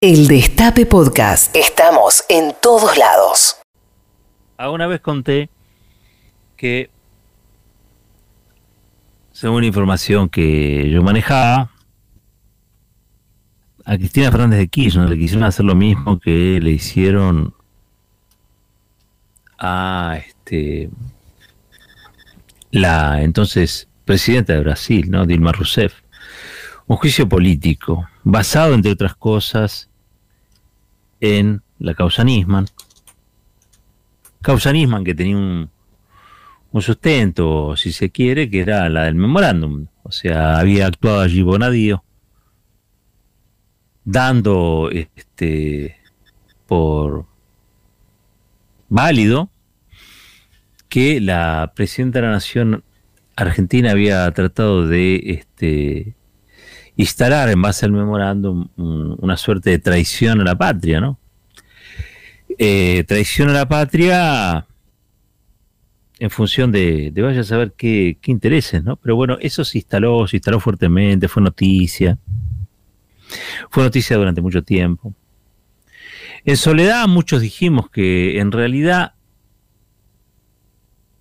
El Destape Podcast. Estamos en todos lados. Alguna vez conté que, según la información que yo manejaba, a Cristina Fernández de Kirchner le quisieron hacer lo mismo que le hicieron a este la entonces presidenta de Brasil, ¿no? Dilma Rousseff. Un juicio político, basado, entre otras cosas, en la causa Nisman. Causa Nisman que tenía un, un sustento, si se quiere, que era la del memorándum. O sea, había actuado allí Bonadío, dando este por válido que la presidenta de la Nación Argentina había tratado de este, instalar en base al memorándum una suerte de traición a la patria, ¿no? Eh, traición a la patria en función de, de vaya a saber qué, qué, intereses, ¿no? Pero bueno, eso se instaló, se instaló fuertemente, fue noticia. Fue noticia durante mucho tiempo. En soledad muchos dijimos que en realidad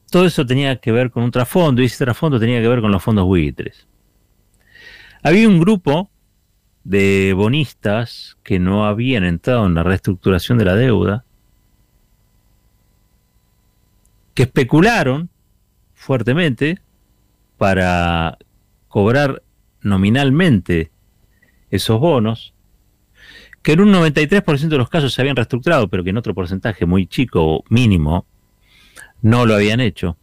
todo eso tenía que ver con un trasfondo y ese trasfondo tenía que ver con los fondos buitres. Había un grupo de bonistas que no habían entrado en la reestructuración de la deuda, que especularon fuertemente para cobrar nominalmente esos bonos, que en un 93% de los casos se habían reestructurado, pero que en otro porcentaje muy chico, mínimo, no lo habían hecho.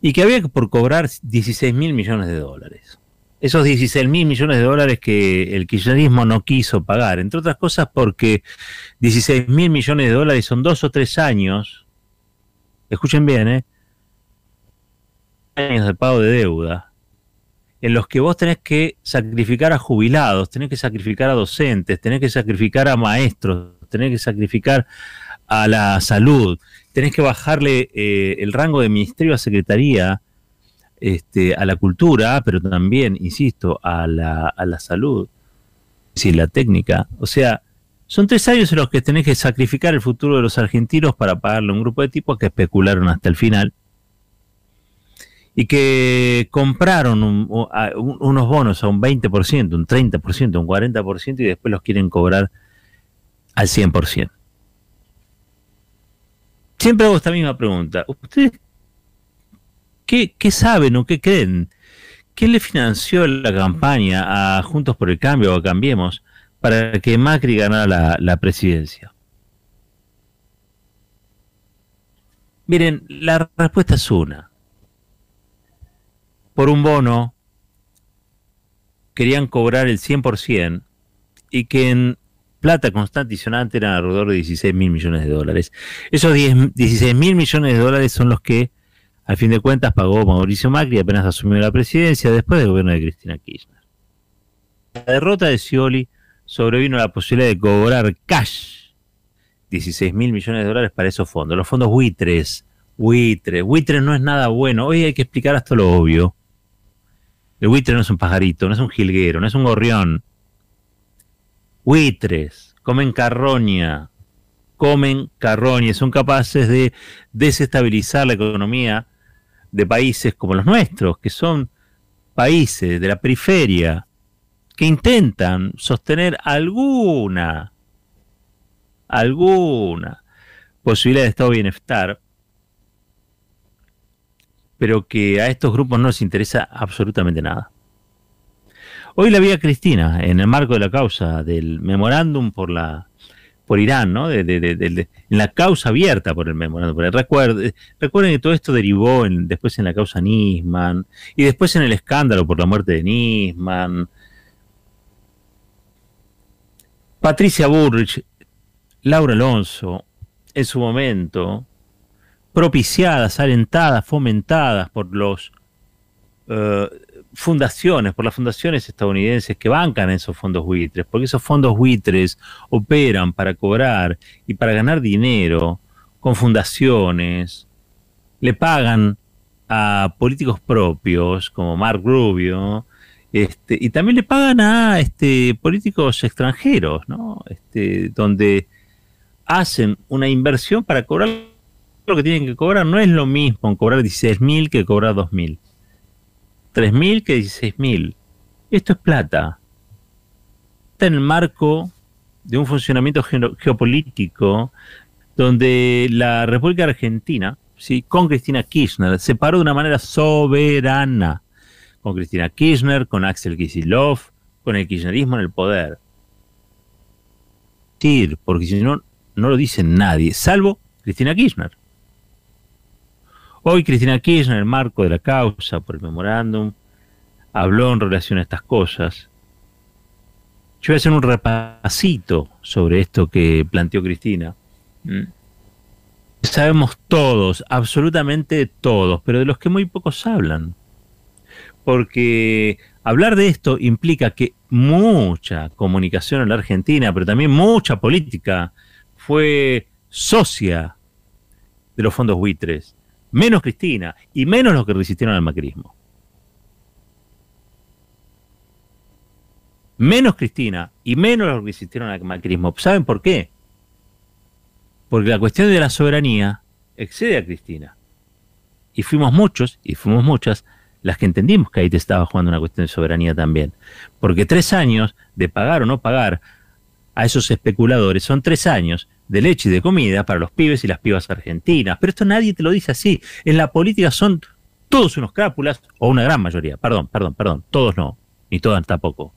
Y que había por cobrar 16 mil millones de dólares. Esos 16 mil millones de dólares que el kirchnerismo no quiso pagar, entre otras cosas porque 16 mil millones de dólares son dos o tres años, escuchen bien, ¿eh? años de pago de deuda, en los que vos tenés que sacrificar a jubilados, tenés que sacrificar a docentes, tenés que sacrificar a maestros, tenés que sacrificar a la salud, tenés que bajarle eh, el rango de ministerio a secretaría, este, a la cultura, pero también, insisto, a la, a la salud, si la técnica. O sea, son tres años en los que tenés que sacrificar el futuro de los argentinos para pagarle a un grupo de tipos que especularon hasta el final y que compraron unos bonos a un 20%, un 30%, un 40% y después los quieren cobrar al 100%. Siempre hago esta misma pregunta. ¿Ustedes qué, saben o qué creen? ¿Quién le financió la campaña a Juntos por el Cambio o a Cambiemos para que Macri ganara la, presidencia? Miren, la respuesta es una. Por un bono querían cobrar el 100% y que en plata constante y sonante eran alrededor de 16 mil millones de dólares. Esos 16 mil millones de dólares son los que, al fin de cuentas, pagó Mauricio Macri apenas asumió la presidencia después del gobierno de Cristina Kirchner. La derrota de Scioli sobrevino la posibilidad de cobrar cash 16 mil millones de dólares para esos fondos. Los fondos buitres, buitres, buitres no es nada bueno. Hoy hay que explicar hasta lo obvio. El buitre no es un pajarito, no es un jilguero, no es un gorrión buitres, comen carroña, comen carroña, son capaces de desestabilizar la economía de países como los nuestros, que son países de la periferia, que intentan sostener alguna, alguna posibilidad de estado de bienestar, pero que a estos grupos no les interesa absolutamente nada. Hoy la vi a Cristina en el marco de la causa del memorándum por la por Irán, ¿no? De, en la causa abierta por el memorándum. Recuerden, recuerden que todo esto derivó después en la causa Nisman y después en el escándalo por la muerte de Nisman. Patricia Burrich, Laura Alonso, en su momento, propiciadas, alentadas, fomentadas por los eh, fundaciones, por las fundaciones estadounidenses que bancan esos fondos buitres, porque esos fondos buitres operan para cobrar y para ganar dinero con fundaciones, le pagan a políticos propios como Mark Rubio, este, y también le pagan a este, políticos extranjeros, ¿no? Este, donde hacen una inversión para cobrar lo que tienen que cobrar. No es lo mismo cobrar 16.000 que cobrar 2.000. 3.000 que 16.000. Esto es plata. Está en el marco de un funcionamiento geopolítico donde la República Argentina, ¿sí? con Cristina Kirchner, se paró de una manera soberana. Con Cristina Kirchner, con Axel Kisilov, con el kirchnerismo en el poder. Porque si no, no lo dice nadie, salvo Cristina Kirchner. Hoy Cristina Kirchner, en el marco de la causa por el memorándum, habló en relación a estas cosas. Yo voy a hacer un repasito sobre esto que planteó Cristina. Mm. Sabemos todos, absolutamente todos, pero de los que muy pocos hablan porque hablar de esto implica que mucha comunicación en la Argentina, pero también mucha política, fue socia de los fondos buitres, menos Cristina y menos los que resistieron al macrismo. Menos Cristina y menos los que resistieron al macrismo. ¿Saben por qué? Porque la cuestión de la soberanía excede a Cristina. Y fuimos muchos, y fuimos muchas, las que entendimos que ahí te estaba jugando una cuestión de soberanía también. Porque tres años de pagar o no pagar a esos especuladores son tres años de leche y de comida para los pibes y las pibas argentinas. Pero esto nadie te lo dice así. En la política son todos unos crápulas, o una gran mayoría, perdón, perdón, perdón, todos no, ni todas tampoco.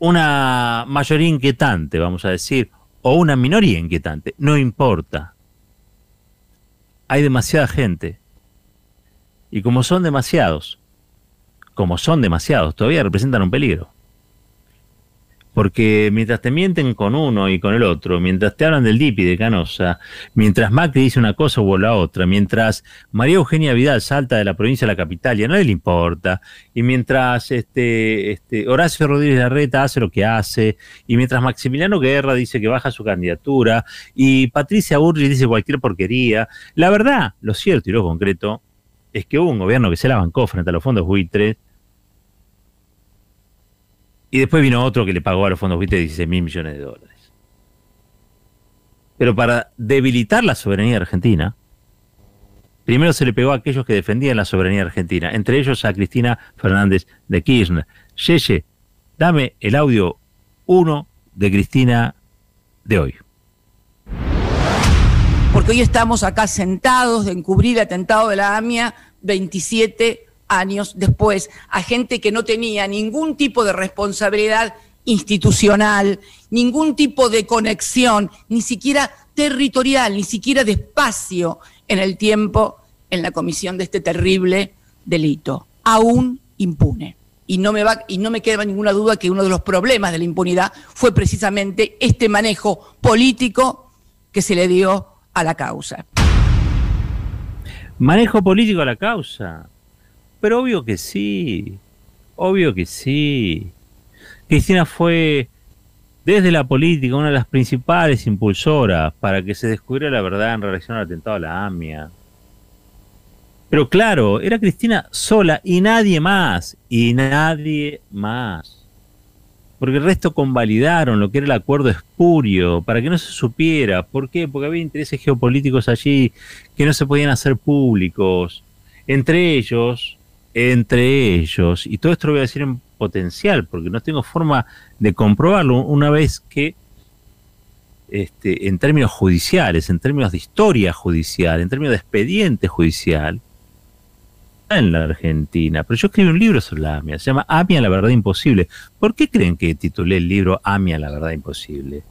Una mayoría inquietante, vamos a decir, o una minoría inquietante, no importa. Hay demasiada gente y como son demasiados, como son demasiados, todavía representan un peligro. Porque mientras te mienten con uno y con el otro, mientras te hablan del DIPI de Canosa, mientras Macri dice una cosa o la otra, mientras María Eugenia Vidal salta de la provincia a la capital y a nadie le importa, y mientras este, este, Horacio Rodríguez Larreta hace lo que hace, y mientras Maximiliano Guerra dice que baja su candidatura, y Patricia Burri dice cualquier porquería, la verdad, lo cierto y lo concreto, es que hubo un gobierno que se la bancó frente a los fondos buitres y después vino otro que le pagó a los fondos buitres 16 mil millones de dólares. Pero para debilitar la soberanía argentina, primero se le pegó a aquellos que defendían la soberanía argentina, entre ellos a Cristina Fernández de Kirchner. Yeye, dame el audio 1 de Cristina de hoy porque hoy estamos acá sentados de encubrir el atentado de la AMIA 27 años después, a gente que no tenía ningún tipo de responsabilidad institucional, ningún tipo de conexión, ni siquiera territorial, ni siquiera de espacio en el tiempo en la comisión de este terrible delito, aún impune. Y no me va y no me queda ninguna duda que uno de los problemas de la impunidad fue precisamente este manejo político que se le dio a la causa. Manejo político a la causa. Pero obvio que sí. Obvio que sí. Cristina fue desde la política una de las principales impulsoras para que se descubriera la verdad en relación al atentado a la AMIA. Pero claro, era Cristina sola y nadie más. Y nadie más porque el resto convalidaron lo que era el acuerdo espurio, para que no se supiera. ¿Por qué? Porque había intereses geopolíticos allí que no se podían hacer públicos. Entre ellos, entre ellos, y todo esto lo voy a decir en potencial, porque no tengo forma de comprobarlo una vez que, este, en términos judiciales, en términos de historia judicial, en términos de expediente judicial, en la Argentina, pero yo escribí un libro sobre la AMIA, se llama AMIA la verdad imposible. ¿Por qué creen que titulé el libro AMIA la verdad imposible?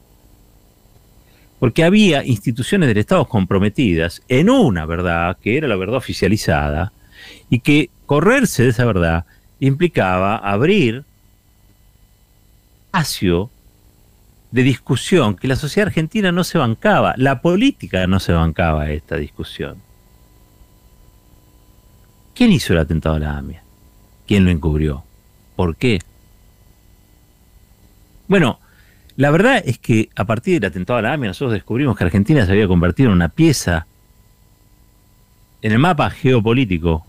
Porque había instituciones del Estado comprometidas en una verdad, que era la verdad oficializada, y que correrse de esa verdad implicaba abrir espacio de discusión que la sociedad argentina no se bancaba, la política no se bancaba esta discusión. ¿Quién hizo el atentado a la AMIA? ¿Quién lo encubrió? ¿Por qué? Bueno, la verdad es que a partir del atentado a la AMIA nosotros descubrimos que Argentina se había convertido en una pieza en el mapa geopolítico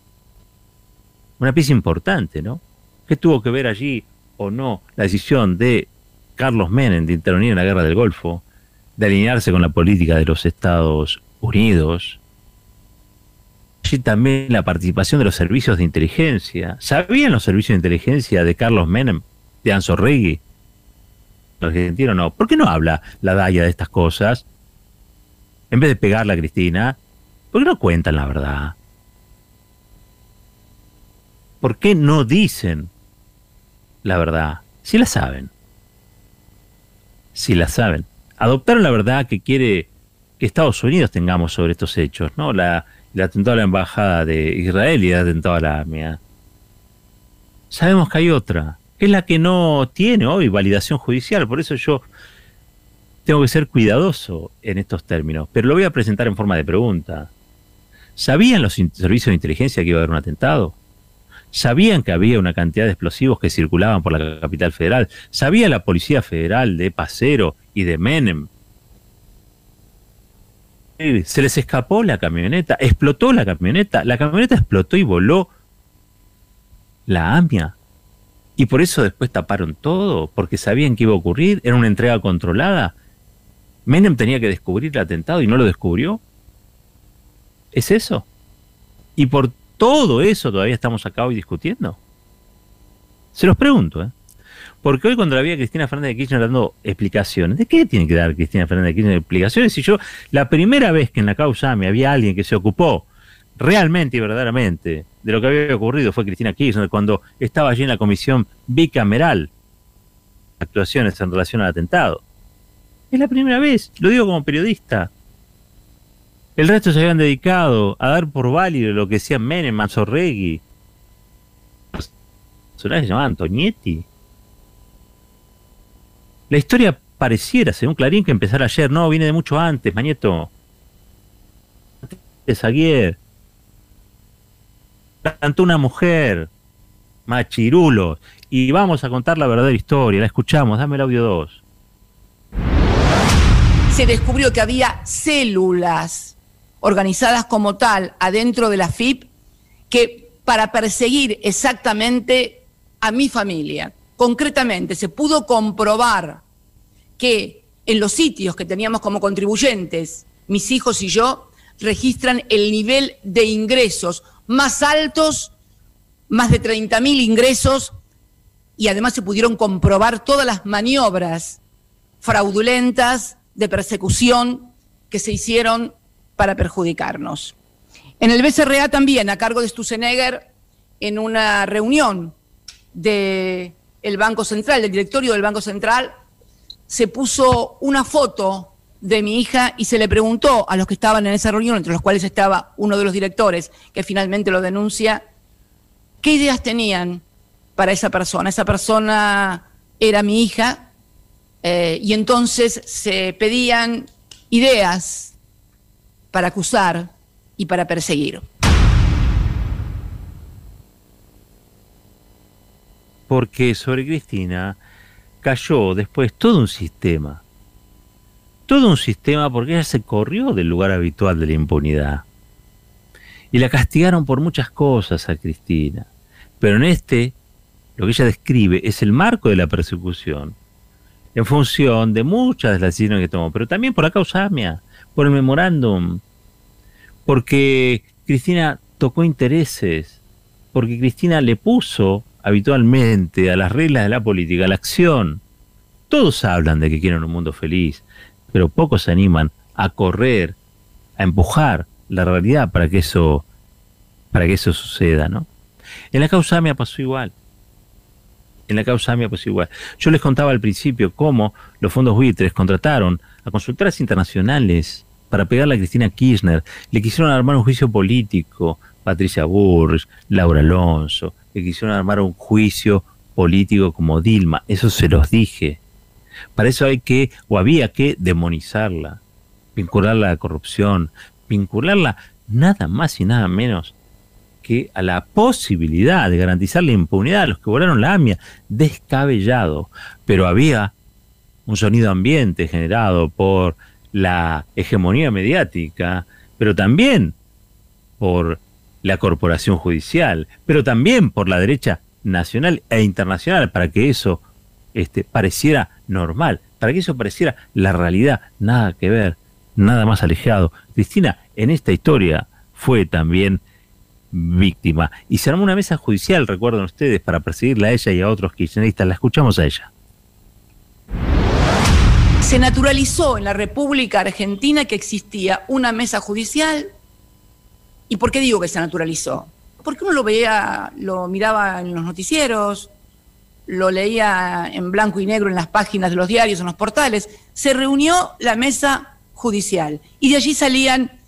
una pieza importante, ¿no? ¿Qué tuvo que ver allí o no la decisión de Carlos Menem de intervenir en la guerra del Golfo, de alinearse con la política de los Estados Unidos? Allí también la participación de los servicios de inteligencia. ¿Sabían los servicios de inteligencia de Carlos Menem, de Anzorregui? argentino no. ¿Por qué no habla la Daya de estas cosas? En vez de pegarla a Cristina, ¿por qué no cuentan la verdad? ¿Por qué no dicen la verdad? Si la saben. Si la saben. Adoptaron la verdad que quiere que Estados Unidos tengamos sobre estos hechos, ¿no? La, el atentado a la embajada de Israel y el atentado a la AMIA. Sabemos que hay otra, es la que no tiene hoy validación judicial. Por eso yo tengo que ser cuidadoso en estos términos. Pero lo voy a presentar en forma de pregunta. ¿Sabían los servicios de inteligencia que iba a haber un atentado? ¿Sabían que había una cantidad de explosivos que circulaban por la capital federal? ¿Sabía la Policía Federal de Pacero y de Menem? Se les escapó la camioneta, explotó la camioneta, la camioneta explotó y voló la AMIA y por eso después taparon todo, porque sabían que iba a ocurrir, era una entrega controlada. Menem tenía que descubrir el atentado y no lo descubrió. ¿Es eso? Y por todo eso todavía estamos acá hoy discutiendo. Se los pregunto, ¿eh? Porque hoy cuando la vi a Cristina Fernández de Kirchner dando explicaciones, ¿de qué tiene que dar Cristina Fernández de Kirchner explicaciones? Si yo, la primera vez que en la causa me había alguien que se ocupó realmente y verdaderamente de lo que había ocurrido fue Cristina Kirchner cuando estaba allí en la comisión bicameral actuaciones en relación al atentado. Es la primera vez, lo digo como periodista. El resto se habían dedicado a dar por válido lo que decían Menem, Manzorregui. Personajes se llamaban Antonietti. La historia pareciera, según Clarín, que empezara ayer. No, viene de mucho antes, Mañeto. Antes Aguirre cantó una mujer, machirulos, y vamos a contar la verdadera historia, la escuchamos, dame el audio 2. Se descubrió que había células organizadas como tal adentro de la FIP que para perseguir exactamente a mi familia. Concretamente, se pudo comprobar que en los sitios que teníamos como contribuyentes, mis hijos y yo, registran el nivel de ingresos más altos, más de 30 mil ingresos, y además se pudieron comprobar todas las maniobras fraudulentas de persecución que se hicieron para perjudicarnos. En el BCRA también, a cargo de Stusenegger, en una reunión del Banco Central, del directorio del Banco Central, se puso una foto de mi hija y se le preguntó a los que estaban en esa reunión, entre los cuales estaba uno de los directores que finalmente lo denuncia, qué ideas tenían para esa persona. Esa persona era mi hija eh, y entonces se pedían ideas para acusar y para perseguir. Porque sobre Cristina cayó después todo un sistema todo un sistema porque ella se corrió del lugar habitual de la impunidad. Y la castigaron por muchas cosas a Cristina. Pero en este, lo que ella describe es el marco de la persecución, en función de muchas de las decisiones que tomó, pero también por la causa AMIA, por el memorándum, porque Cristina tocó intereses, porque Cristina le puso habitualmente a las reglas de la política la acción. Todos hablan de que quieren un mundo feliz, pero pocos se animan a correr, a empujar la realidad para que eso, para que eso suceda, ¿no? En la causa AMIA pasó igual. En la causa AMIA pasó igual. Yo les contaba al principio cómo los fondos buitres contrataron a consultoras internacionales para pegarle a Cristina Kirchner. Le quisieron armar un juicio político. Patricia Burrich, Laura Alonso. Le quisieron armar un juicio político como Dilma. Eso se los dije. Para eso hay que, o había que, demonizarla, vincularla a la corrupción, vincularla nada más y nada menos que a la posibilidad de garantizar la impunidad a los que volaron la AMIA, descabellado. Pero había un sonido ambiente generado por la hegemonía mediática, pero también por la corporación judicial, pero también por la derecha nacional e internacional para que eso este, pareciera normal, para que eso pareciera la realidad, nada que ver, nada más alejado. Cristina en esta historia fue también víctima y se armó una mesa judicial, recuerdan ustedes, para perseguirla a ella y a otros kirchneristas. La escuchamos a ella. Se naturalizó en la República Argentina que existía una mesa judicial. ¿Y por qué digo que se naturalizó? Porque uno lo veía, lo miraba en los noticieros, lo leía en blanco y negro en las páginas de los diarios, en los portales, se reunió la mesa judicial y de allí salían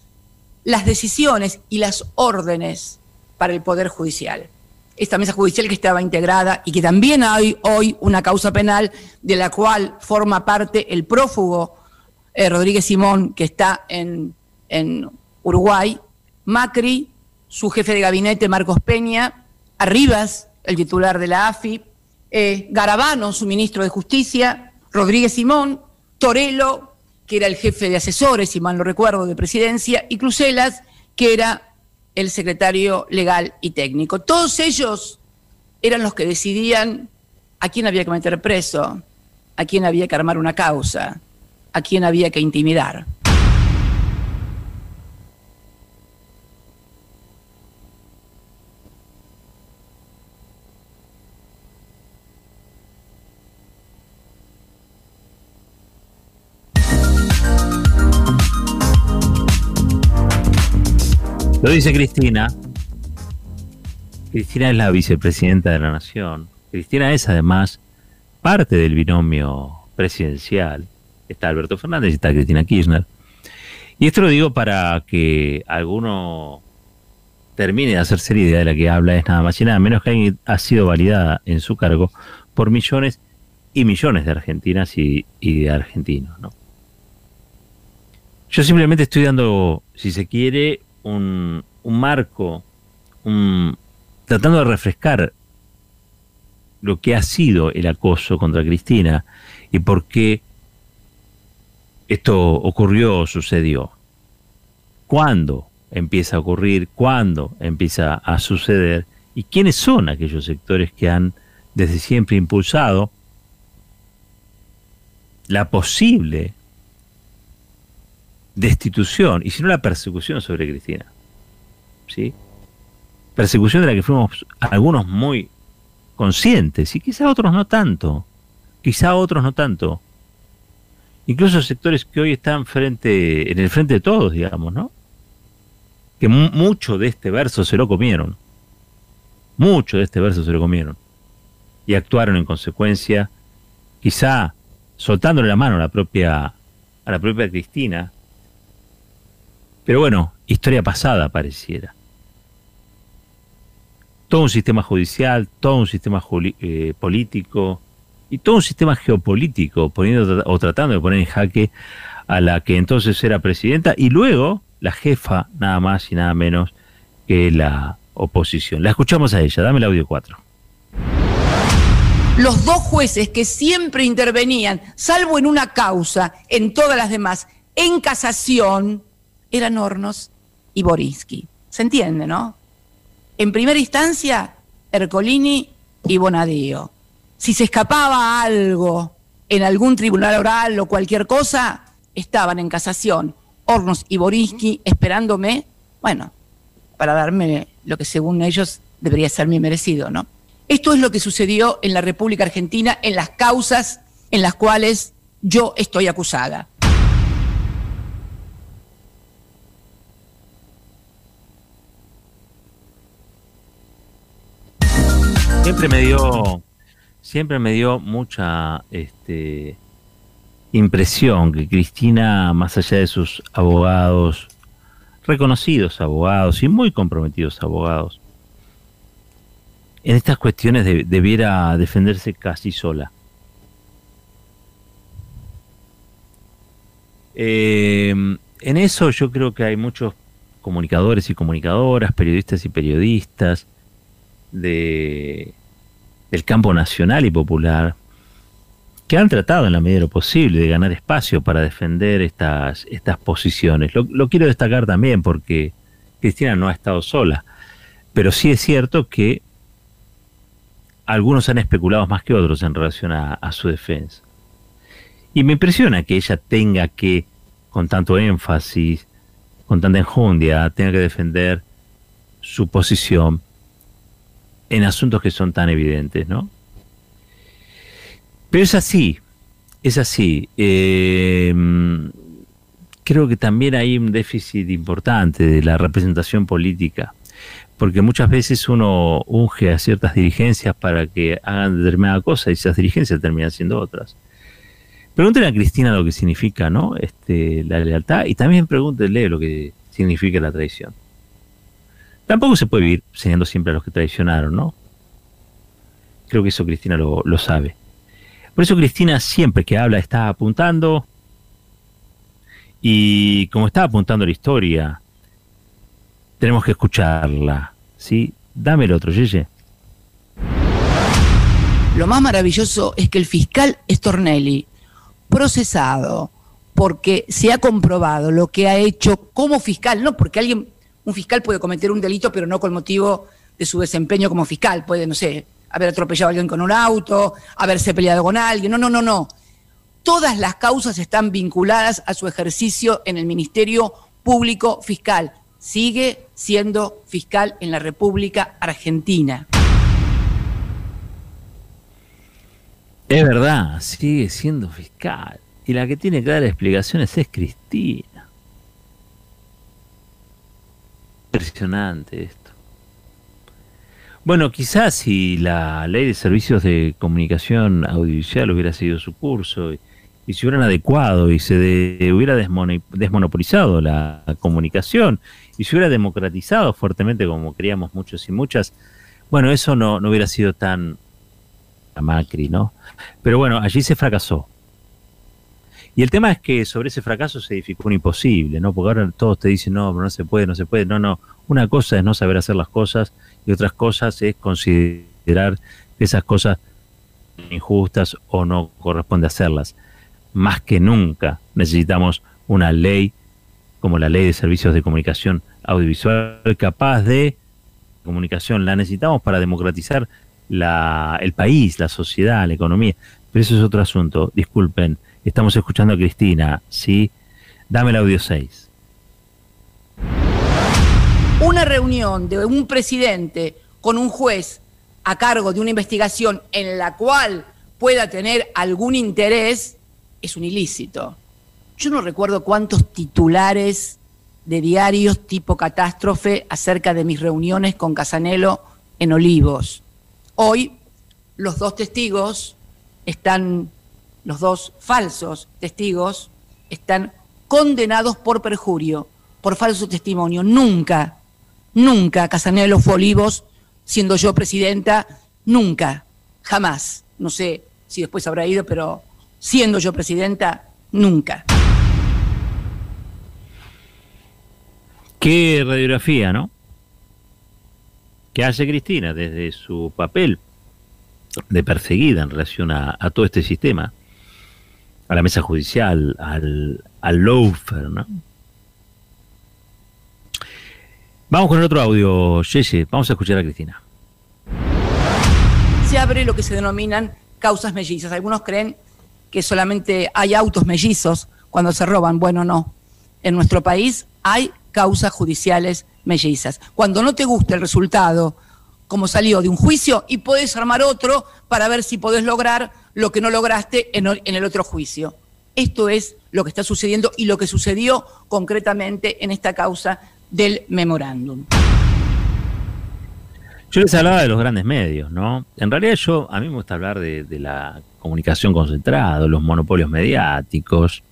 las decisiones y las órdenes para el Poder Judicial. Esta mesa judicial que estaba integrada y que también hay hoy una causa penal de la cual forma parte el prófugo eh, Rodríguez Simón, que está en, en Uruguay, Macri, su jefe de gabinete Marcos Peña, Arribas, el titular de la AFI, eh, Garabano, su ministro de Justicia, Rodríguez Simón, Torello, que era el jefe de asesores, si mal no recuerdo, de presidencia, y Crucelas, que era el secretario legal y técnico. Todos ellos eran los que decidían a quién había que meter preso, a quién había que armar una causa, a quién había que intimidar. Lo dice Cristina. Cristina es la vicepresidenta de la Nación. Cristina es además parte del binomio presidencial. Está Alberto Fernández y está Cristina Kirchner. Y esto lo digo para que alguno termine de hacerse la idea de la que habla es nada más y nada menos que ha sido validada en su cargo por millones y millones de argentinas y, de argentinos. ¿no? Yo simplemente estoy dando, si se quiere, un, marco, tratando de refrescar lo que ha sido el acoso contra Cristina y por qué esto ocurrió o sucedió. ¿Cuándo empieza a ocurrir? ¿Cuándo empieza a suceder? ¿Y quiénes son aquellos sectores que han desde siempre impulsado la posible destitución, y si no la persecución sobre Cristina. ¿Sí? Persecución de la que fuimos algunos muy conscientes, y quizá otros no tanto. Quizá otros no tanto. Incluso sectores que hoy están frente, en el frente de todos, digamos, ¿no? Que mucho de este verso se lo comieron. Mucho de este verso se lo comieron. Y actuaron en consecuencia, quizá soltándole la mano a la propia, a la propia Cristina, pero bueno, historia pasada pareciera. Todo un sistema judicial, todo un sistema eh, político y todo un sistema geopolítico poniendo o tratando de poner en jaque a la que entonces era presidenta y luego la jefa nada más y nada menos que la oposición. La escuchamos a ella, dame el audio 4. Los dos jueces que siempre intervenían, salvo en una causa, en todas las demás, en casación, eran Hornos y Borinsky. ¿Se entiende, no? En primera instancia, Ercolini y Bonadío. Si se escapaba algo en algún tribunal oral o cualquier cosa, estaban en casación. Hornos y Borinsky esperándome, bueno, para darme lo que según ellos debería ser mi merecido, ¿no? Esto es lo que sucedió en la República Argentina en las causas en las cuales yo estoy acusada. Siempre me dio, siempre me dio mucha este, impresión que Cristina, más allá de sus abogados, reconocidos abogados y muy comprometidos abogados, en estas cuestiones debiera defenderse casi sola. Eh, en eso yo creo que hay muchos comunicadores y comunicadoras, periodistas y periodistas, de, del campo nacional y popular que han tratado en la medida de lo posible de ganar espacio para defender estas, estas posiciones. Lo, quiero destacar también porque Cristina no ha estado sola. pero sí es cierto que algunos han especulado más que otros en relación a, su defensa. Y me impresiona que ella tenga que, con tanto énfasis, con tanta enjundia, tenga que defender su posición en asuntos que son tan evidentes, ¿no? Pero es así, es así. Eh, creo que también hay un déficit importante de la representación política porque muchas veces uno unge a ciertas dirigencias para que hagan determinada cosa y esas dirigencias terminan siendo otras. Pregúntenle a Cristina lo que significa ¿no? este, la lealtad y también pregúntenle lo que significa la traición. Tampoco se puede vivir señalando siempre a los que traicionaron, ¿no? Creo que eso Cristina lo, lo sabe. Por eso Cristina siempre que habla está apuntando y como está apuntando la historia, tenemos que escucharla. ¿sí? Dame el otro, Yeye. Lo más maravilloso es que el fiscal Stornelli, procesado porque se ha comprobado lo que ha hecho como fiscal, no porque alguien, un fiscal puede cometer un delito, pero no con motivo de su desempeño como fiscal, puede, no sé, haber atropellado a alguien con un auto, haberse peleado con alguien, no, no, no, no. Todas las causas están vinculadas a su ejercicio en el Ministerio Público Fiscal sigue siendo fiscal en la República Argentina. Es verdad, sigue siendo fiscal. Y la que tiene que dar explicaciones es Cristina. Impresionante esto. Bueno, quizás si la ley de servicios de comunicación audiovisual hubiera seguido su curso y, se hubieran adecuado y se hubiera desmonopolizado la comunicación y se hubiera democratizado fuertemente como queríamos muchos y muchas, bueno, eso no, no hubiera sido tan a Macri, ¿no? Pero bueno, allí se fracasó. Y el tema es que sobre ese fracaso se edificó un imposible, ¿no? Porque ahora todos te dicen, no, no se puede, no se puede. No, no. Una cosa es no saber hacer las cosas y otras cosas es considerar que esas cosas injustas o no corresponde hacerlas. Más que nunca necesitamos una ley como la ley de servicios de comunicación audiovisual capaz de comunicación. La necesitamos para democratizar la, el país, la sociedad, la economía. Pero eso es otro asunto. Disculpen, estamos escuchando a Cristina, ¿sí? Dame el audio 6. Una reunión de un presidente con un juez a cargo de una investigación en la cual pueda tener algún interés es un ilícito. Yo no recuerdo cuántos titulares de diarios tipo catástrofe acerca de mis reuniones con Casanelo en Olivos. Hoy los dos testigos están, los dos falsos testigos, están condenados por perjurio, por falso testimonio. Nunca, nunca Casanelo fue Olivos, siendo yo presidenta, nunca, jamás. No sé si después habrá ido, pero siendo yo presidenta, nunca. Qué radiografía, ¿no? ¿Qué hace Cristina desde su papel de perseguida en relación a, todo este sistema? A la mesa judicial, al, al lawfare, ¿no? Vamos con el otro audio, Yeye. Vamos a escuchar a Cristina. Se abre lo que se denominan causas mellizas. Algunos creen que solamente hay autos mellizos cuando se roban. Bueno, no. En nuestro país hay causas judiciales mellizas. Cuando no te gusta el resultado, como salió de un juicio, y podés armar otro para ver si podés lograr lo que no lograste en, el otro juicio. Esto es lo que está sucediendo y lo que sucedió concretamente en esta causa del memorándum. Yo les hablaba de los grandes medios, ¿no? En realidad yo, a mí me gusta hablar de, la comunicación concentrada, los monopolios mediáticos,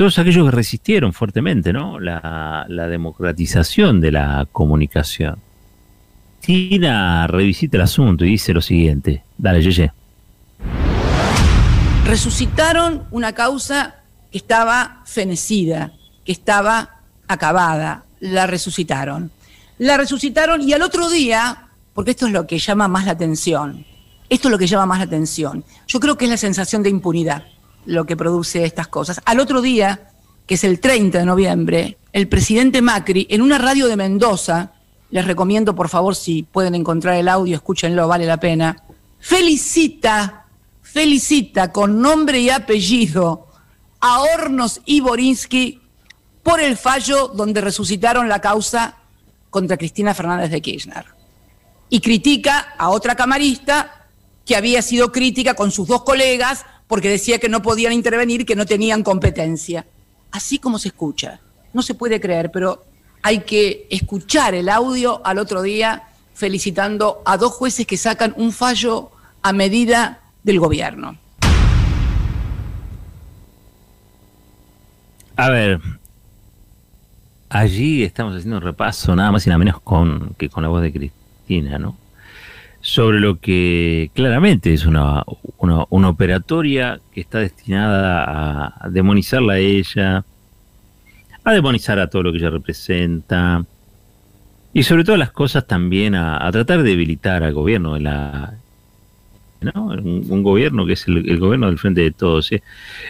todos aquellos que resistieron fuertemente ¿no? la, democratización de la comunicación. Tina revisita el asunto y dice lo siguiente. Dale, Yeye. Resucitaron una causa que estaba fenecida, que estaba acabada. La resucitaron. La resucitaron y al otro día, porque esto es lo que llama más la atención, esto es lo que llama más la atención. Yo creo que es la sensación de impunidad lo que produce estas cosas. Al otro día, que es el 30 de noviembre, el presidente Macri, en una radio de Mendoza, les recomiendo por favor si pueden encontrar el audio, escúchenlo, vale la pena, felicita, felicita con nombre y apellido a Hornos y Borinsky por el fallo donde resucitaron la causa contra Cristina Fernández de Kirchner. Y critica a otra camarista que había sido crítica con sus dos colegas porque decía que no podían intervenir, que no tenían competencia. Así como se escucha. No se puede creer, pero hay que escuchar el audio al otro día felicitando a dos jueces que sacan un fallo a medida del gobierno. A ver, allí estamos haciendo un repaso, nada más y nada menos con, que con la voz de Cristina, ¿no? Sobre lo que claramente es una, una, operatoria que está destinada a demonizarla a ella, a demonizar a todo lo que ella representa, y sobre todas las cosas también a, tratar de debilitar al gobierno, la, Un, gobierno que es el, gobierno del frente de todos.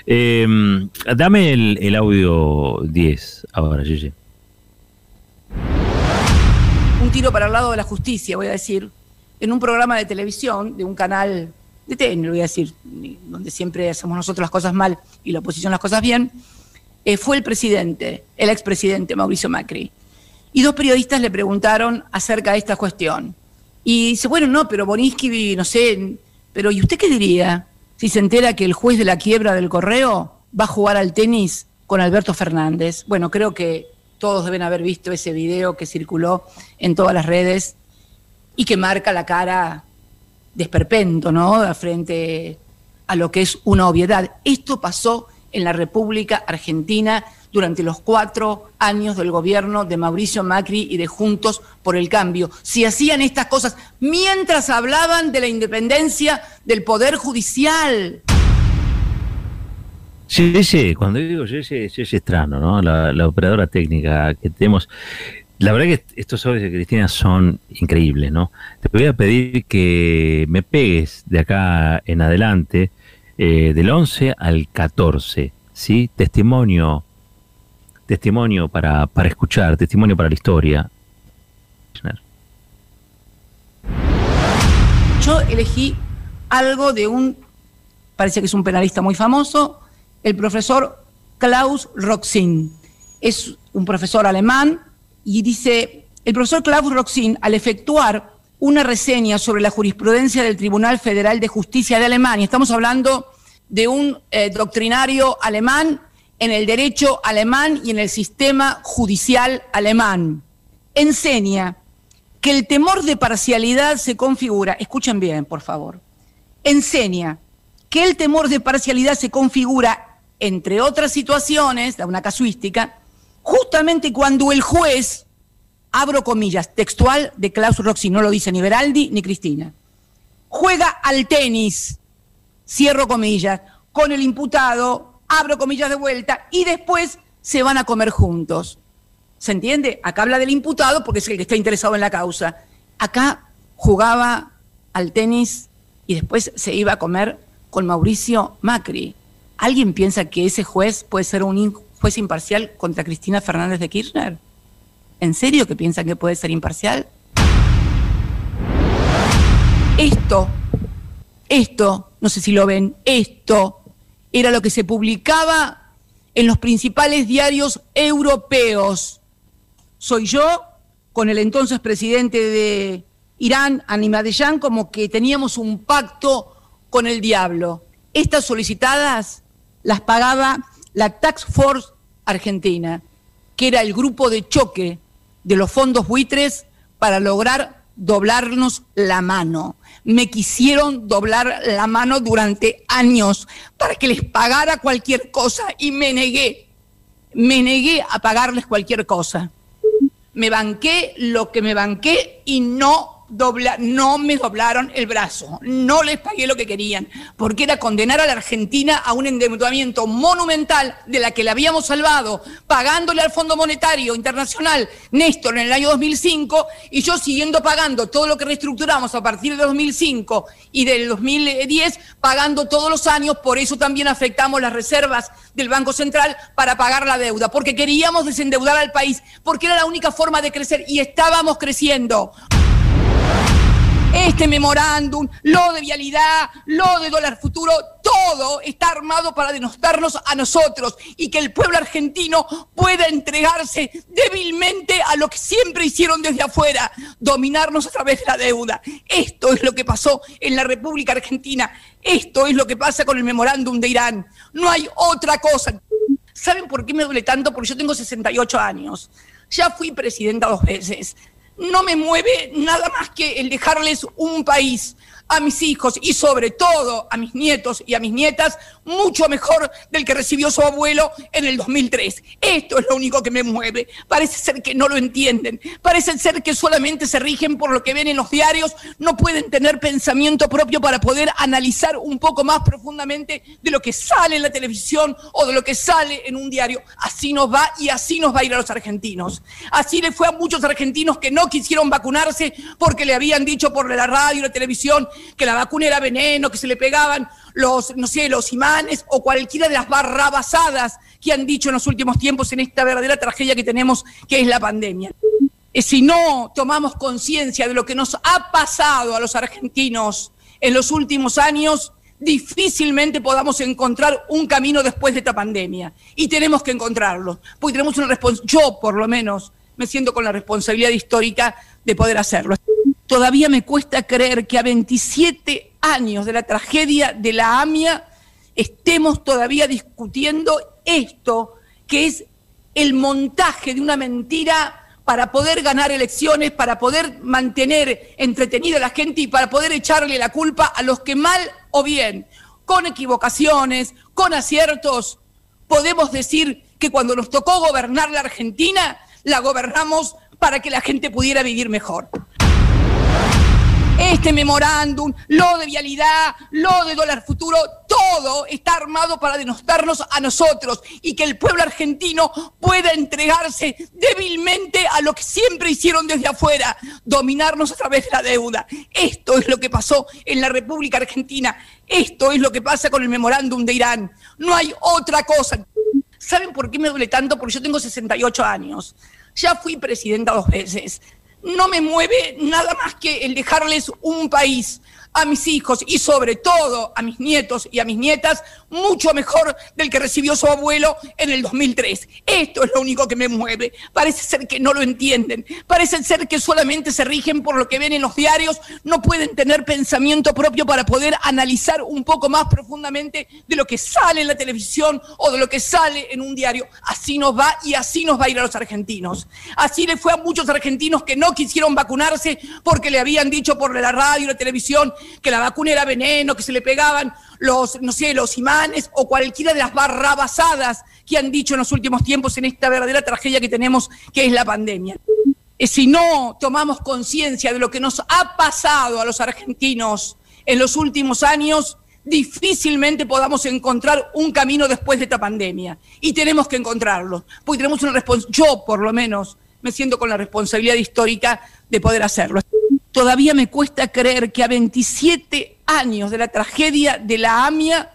Em, dame el, audio 10 ahora, Gigi. Un tiro para el lado de la justicia, voy a decir, en un programa de televisión, de un canal de TN, voy a decir, donde siempre hacemos nosotros las cosas mal y la oposición las cosas bien, eh, fue el presidente, el expresidente Mauricio Macri. Y dos periodistas le preguntaron acerca de esta cuestión. Y dice, bueno, no, pero Boninsky, no sé, pero ¿y usted qué diría si se entera que el juez de la quiebra del correo va a jugar al tenis con Alberto Fernández? Bueno, creo que todos deben haber visto ese video que circuló en todas las redes y que marca la cara de esperpento, ¿no? Frente a lo que es una obviedad. Esto pasó en la República Argentina durante los cuatro años del gobierno de Mauricio Macri y de Juntos por el Cambio. Si hacían estas cosas mientras hablaban de la independencia del Poder Judicial. Sí, sí, cuando digo sí, sí, Estrano, ¿no? La, operadora técnica que tenemos. La verdad que estos audios de Cristina son increíbles, ¿no? Te voy a pedir que me pegues de acá en adelante, eh, del 11 al 14, ¿sí? Testimonio testimonio para, para escuchar, testimonio para la historia. Yo elegí algo de un, parece que es un penalista muy famoso, el profesor Klaus Roxin. Es un profesor alemán y dice, el profesor Klaus Roxin, al efectuar una reseña sobre la jurisprudencia del Tribunal Federal de Justicia de Alemania, estamos hablando de un eh, doctrinario alemán en el derecho alemán y en el sistema judicial alemán. Enseña que el temor de parcialidad se configura, escuchen bien, por favor, enseña que el temor de parcialidad se configura, entre otras situaciones, da una casuística, justamente cuando el juez, abro comillas, textual de Klaus Roxy, no lo dice ni Beraldi ni Cristina, juega al tenis, cierro comillas, con el imputado abro comillas de vuelta, y después se van a comer juntos. ¿Se entiende? Acá habla del imputado porque es el que está interesado en la causa. Acá jugaba al tenis y después se iba a comer con Mauricio Macri. ¿Alguien piensa que ese juez puede ser un juez imparcial contra Cristina Fernández de Kirchner? ¿En serio que piensan que puede ser imparcial? Esto, esto, no sé si lo ven, esto era lo que se publicaba en los principales diarios europeos. Soy yo, con el entonces presidente de Irán, Animadellán, como que teníamos un pacto con el diablo. Estas solicitadas las pagaba la Tax Force Argentina, que era el grupo de choque de los fondos buitres para lograr doblarnos la mano me quisieron doblar la mano durante años para que les pagara cualquier cosa y me negué. Me negué a pagarles cualquier cosa. Me banqué lo que me banqué y no dobla, no me doblaron el brazo, no les pagué lo que querían, porque era condenar a la Argentina a un endeudamiento monumental de la que la habíamos salvado, pagándole al Fondo Monetario Internacional Néstor en el año 2005 y yo siguiendo pagando todo lo que reestructuramos a partir de 2005 y del 2010, pagando todos los años, por eso también afectamos las reservas del Banco Central para pagar la deuda, porque queríamos desendeudar al país, porque era la única forma de crecer y estábamos creciendo este memorándum, lo de vialidad, lo de dólar futuro, todo está armado para denostarnos a nosotros y que el pueblo argentino pueda entregarse débilmente a lo que siempre hicieron desde afuera, dominarnos a través de la deuda. Esto es lo que pasó en la República Argentina, esto es lo que pasa con el memorándum de Irán. No hay otra cosa. ¿Saben por qué me duele tanto? Porque yo tengo 68 años. Ya fui presidenta dos veces no me mueve nada más que el dejarles un país a mis hijos y sobre todo a mis nietos y a mis nietas mucho mejor del que recibió su abuelo en el 2003. Esto es lo único que me mueve. Parece ser que no lo entienden. Parece ser que solamente se rigen por lo que ven en los diarios. No pueden tener pensamiento propio para poder analizar un poco más profundamente de lo que sale en la televisión o de lo que sale en un diario. Así nos va y así nos va a ir a los argentinos. Así le fue a muchos argentinos que no quisieron vacunarse porque le habían dicho por la radio y la televisión que la vacuna era veneno, que se le pegaban los, no sé, los imanes o cualquiera de las barrabasadas que han dicho en los últimos tiempos en esta verdadera tragedia que tenemos, que es la pandemia. Eh, si no tomamos conciencia de lo que nos ha pasado a los argentinos en los últimos años, difícilmente podamos encontrar un camino después de esta pandemia. Y tenemos que encontrarlo, porque tenemos una responsabilidad, yo por lo menos me siento con la responsabilidad histórica de poder hacerlo. Todavía me cuesta creer que a 27 años de la tragedia de la AMIA estemos todavía discutiendo esto, que es el montaje de una mentira para poder ganar elecciones, para poder mantener entretenida a la gente y para poder echarle la culpa a los que mal o bien, con equivocaciones, con aciertos, podemos decir que cuando nos tocó gobernar la Argentina, la gobernamos para que la gente pudiera vivir mejor este memorándum, lo de vialidad, lo de dólar futuro, todo está armado para denostarnos a nosotros y que el pueblo argentino pueda entregarse débilmente a lo que siempre hicieron desde afuera, dominarnos a través de la deuda. Esto es lo que pasó en la República Argentina, esto es lo que pasa con el memorándum de Irán. No hay otra cosa. ¿Saben por qué me duele tanto? Porque yo tengo 68 años. Ya fui presidenta dos veces no me mueve nada más que el dejarles un país a mis hijos y sobre todo a mis nietos y a mis nietas mucho mejor del que recibió su abuelo en el 2003. Esto es lo único que me mueve. Parece ser que no lo entienden. Parece ser que solamente se rigen por lo que ven en los diarios. No pueden tener pensamiento propio para poder analizar un poco más profundamente de lo que sale en la televisión o de lo que sale en un diario. Así nos va y así nos va a ir a los argentinos. Así le fue a muchos argentinos que no quisieron vacunarse porque le habían dicho por la radio la televisión que la vacuna era veneno, que se le pegaban los, no sé, los imanes o cualquiera de las barrabasadas que han dicho en los últimos tiempos en esta verdadera tragedia que tenemos, que es la pandemia. Eh, si no tomamos conciencia de lo que nos ha pasado a los argentinos en los últimos años, difícilmente podamos encontrar un camino después de esta pandemia. Y tenemos que encontrarlo, porque tenemos una responsabilidad, yo por lo menos me siento con la responsabilidad histórica de poder hacerlo. Todavía me cuesta creer que a 27 años de la tragedia de la AMIA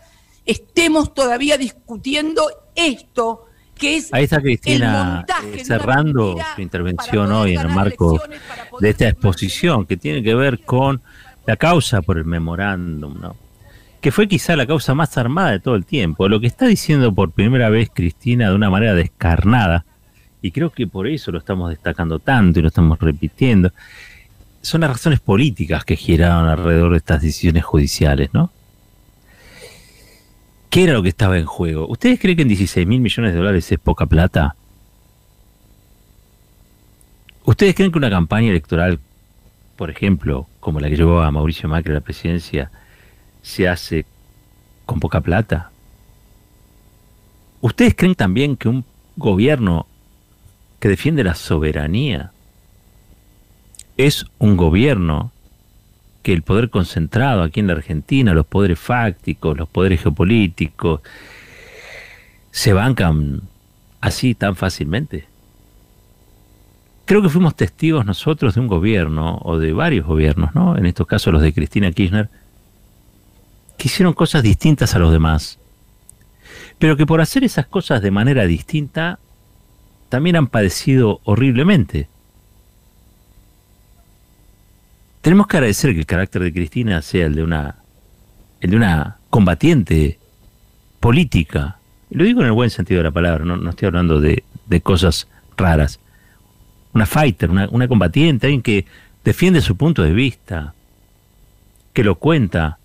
estemos todavía discutiendo esto que es Ahí está Cristina eh, cerrando su intervención hoy en el marco de esta exposición que tiene que ver con la causa por el memorándum, ¿no? que fue quizá la causa más armada de todo el tiempo. Lo que está diciendo por primera vez Cristina de una manera descarnada, y creo que por eso lo estamos destacando tanto y lo estamos repitiendo, son las razones políticas que giraron alrededor de estas decisiones judiciales, ¿no? ¿Qué era lo que estaba en juego? ¿Ustedes creen que en 16 mil millones de dólares es poca plata? ¿Ustedes creen que una campaña electoral, por ejemplo, como la que llevó a Mauricio Macri a la presidencia, se hace con poca plata? ¿Ustedes creen también que un gobierno que defiende la soberanía es un gobierno que el poder concentrado aquí en la Argentina, los poderes fácticos, los poderes geopolíticos, se bancan así tan fácilmente. Creo que fuimos testigos nosotros de un gobierno, o de varios gobiernos, ¿no? En estos casos los de Cristina Kirchner, que hicieron cosas distintas a los demás, pero que por hacer esas cosas de manera distinta, también han padecido horriblemente. Tenemos que agradecer que el carácter de Cristina sea el de una, el de una combatiente política. Y lo digo en el buen sentido de la palabra, no, estoy hablando de, cosas raras. Una fighter, una, una combatiente, alguien que defiende su punto de vista, que lo cuenta,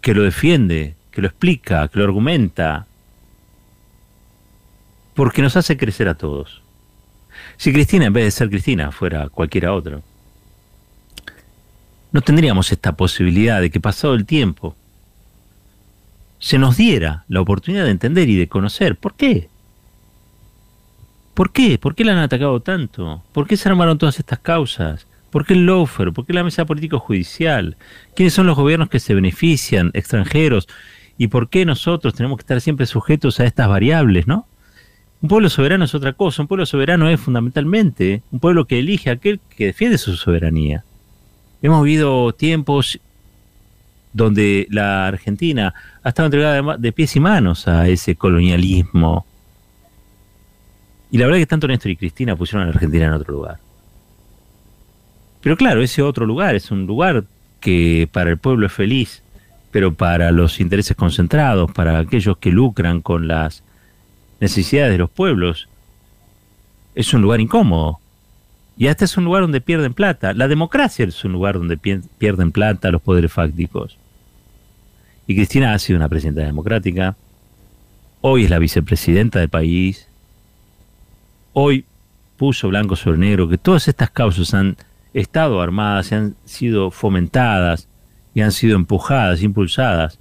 que lo defiende, que lo explica, que lo argumenta, porque nos hace crecer a todos. Si Cristina, en vez de ser Cristina, fuera cualquiera otro, no tendríamos esta posibilidad de que pasado el tiempo se nos diera la oportunidad de entender y de conocer por qué. ¿Por qué? ¿Por qué la han atacado tanto? ¿Por qué se armaron todas estas causas? ¿Por qué el lawfare? ¿Por qué la mesa político-judicial? ¿Quiénes son los gobiernos que se benefician, extranjeros? ¿Y por qué nosotros tenemos que estar siempre sujetos a estas variables, no? Un pueblo soberano es otra cosa. Un pueblo soberano es fundamentalmente un pueblo que elige a aquel que defiende su soberanía. Hemos vivido tiempos donde la Argentina ha estado entregada de, pies y manos a ese colonialismo. Y la verdad es que tanto Néstor y Cristina pusieron a la Argentina en otro lugar. Pero claro, ese otro lugar es un lugar que para el pueblo es feliz, pero para los intereses concentrados, para aquellos que lucran con las necesidades de los pueblos, es un lugar incómodo. Y este es un lugar donde pierden plata. La democracia es un lugar donde pierden plata los poderes fácticos. Y Cristina ha sido una presidenta democrática. Hoy es la vicepresidenta del país. Hoy puso blanco sobre negro que todas estas causas han estado armadas han sido fomentadas y han sido empujadas, impulsadas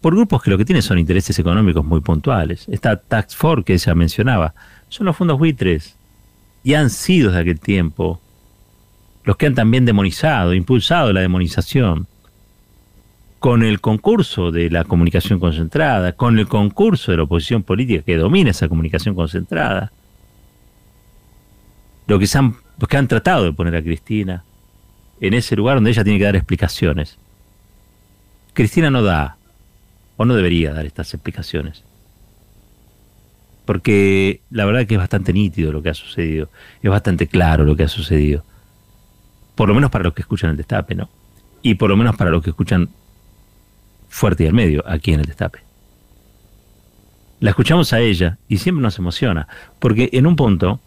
por grupos que lo que tienen son intereses económicos muy puntuales. Esta Tax Force que se mencionaba, son los fondos buitres y han sido desde aquel tiempo los que han también demonizado, impulsado la demonización, con el concurso de la comunicación concentrada, con el concurso de la oposición política que domina esa comunicación concentrada, lo que, han, los que han tratado de poner a Cristina en ese lugar donde ella tiene que dar explicaciones. Cristina no da, o no debería dar estas explicaciones. Porque la verdad que es bastante nítido lo que ha sucedido, es bastante claro lo que ha sucedido. Por lo menos para los que escuchan el destape, ¿no? Y por lo menos para los que escuchan fuerte y al medio, aquí en el destape. La escuchamos a ella y siempre nos emociona, porque en un punto,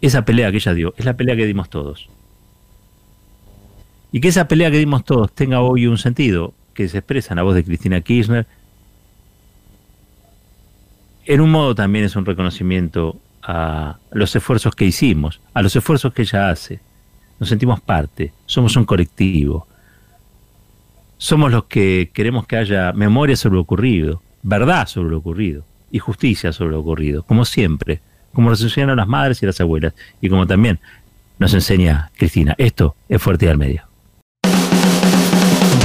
esa pelea que ella dio es la pelea que dimos todos. Y que esa pelea que dimos todos tenga hoy un sentido, que se expresa en la voz de Cristina Kirchner, en un modo también es un reconocimiento a los esfuerzos que hicimos, a los esfuerzos que ella hace. Nos sentimos parte, somos un colectivo. Somos los que queremos que haya memoria sobre lo ocurrido, verdad sobre lo ocurrido y justicia sobre lo ocurrido, como siempre, como nos enseñaron las madres y las abuelas y como también nos enseña Cristina. Esto es Fuerte y al Medio.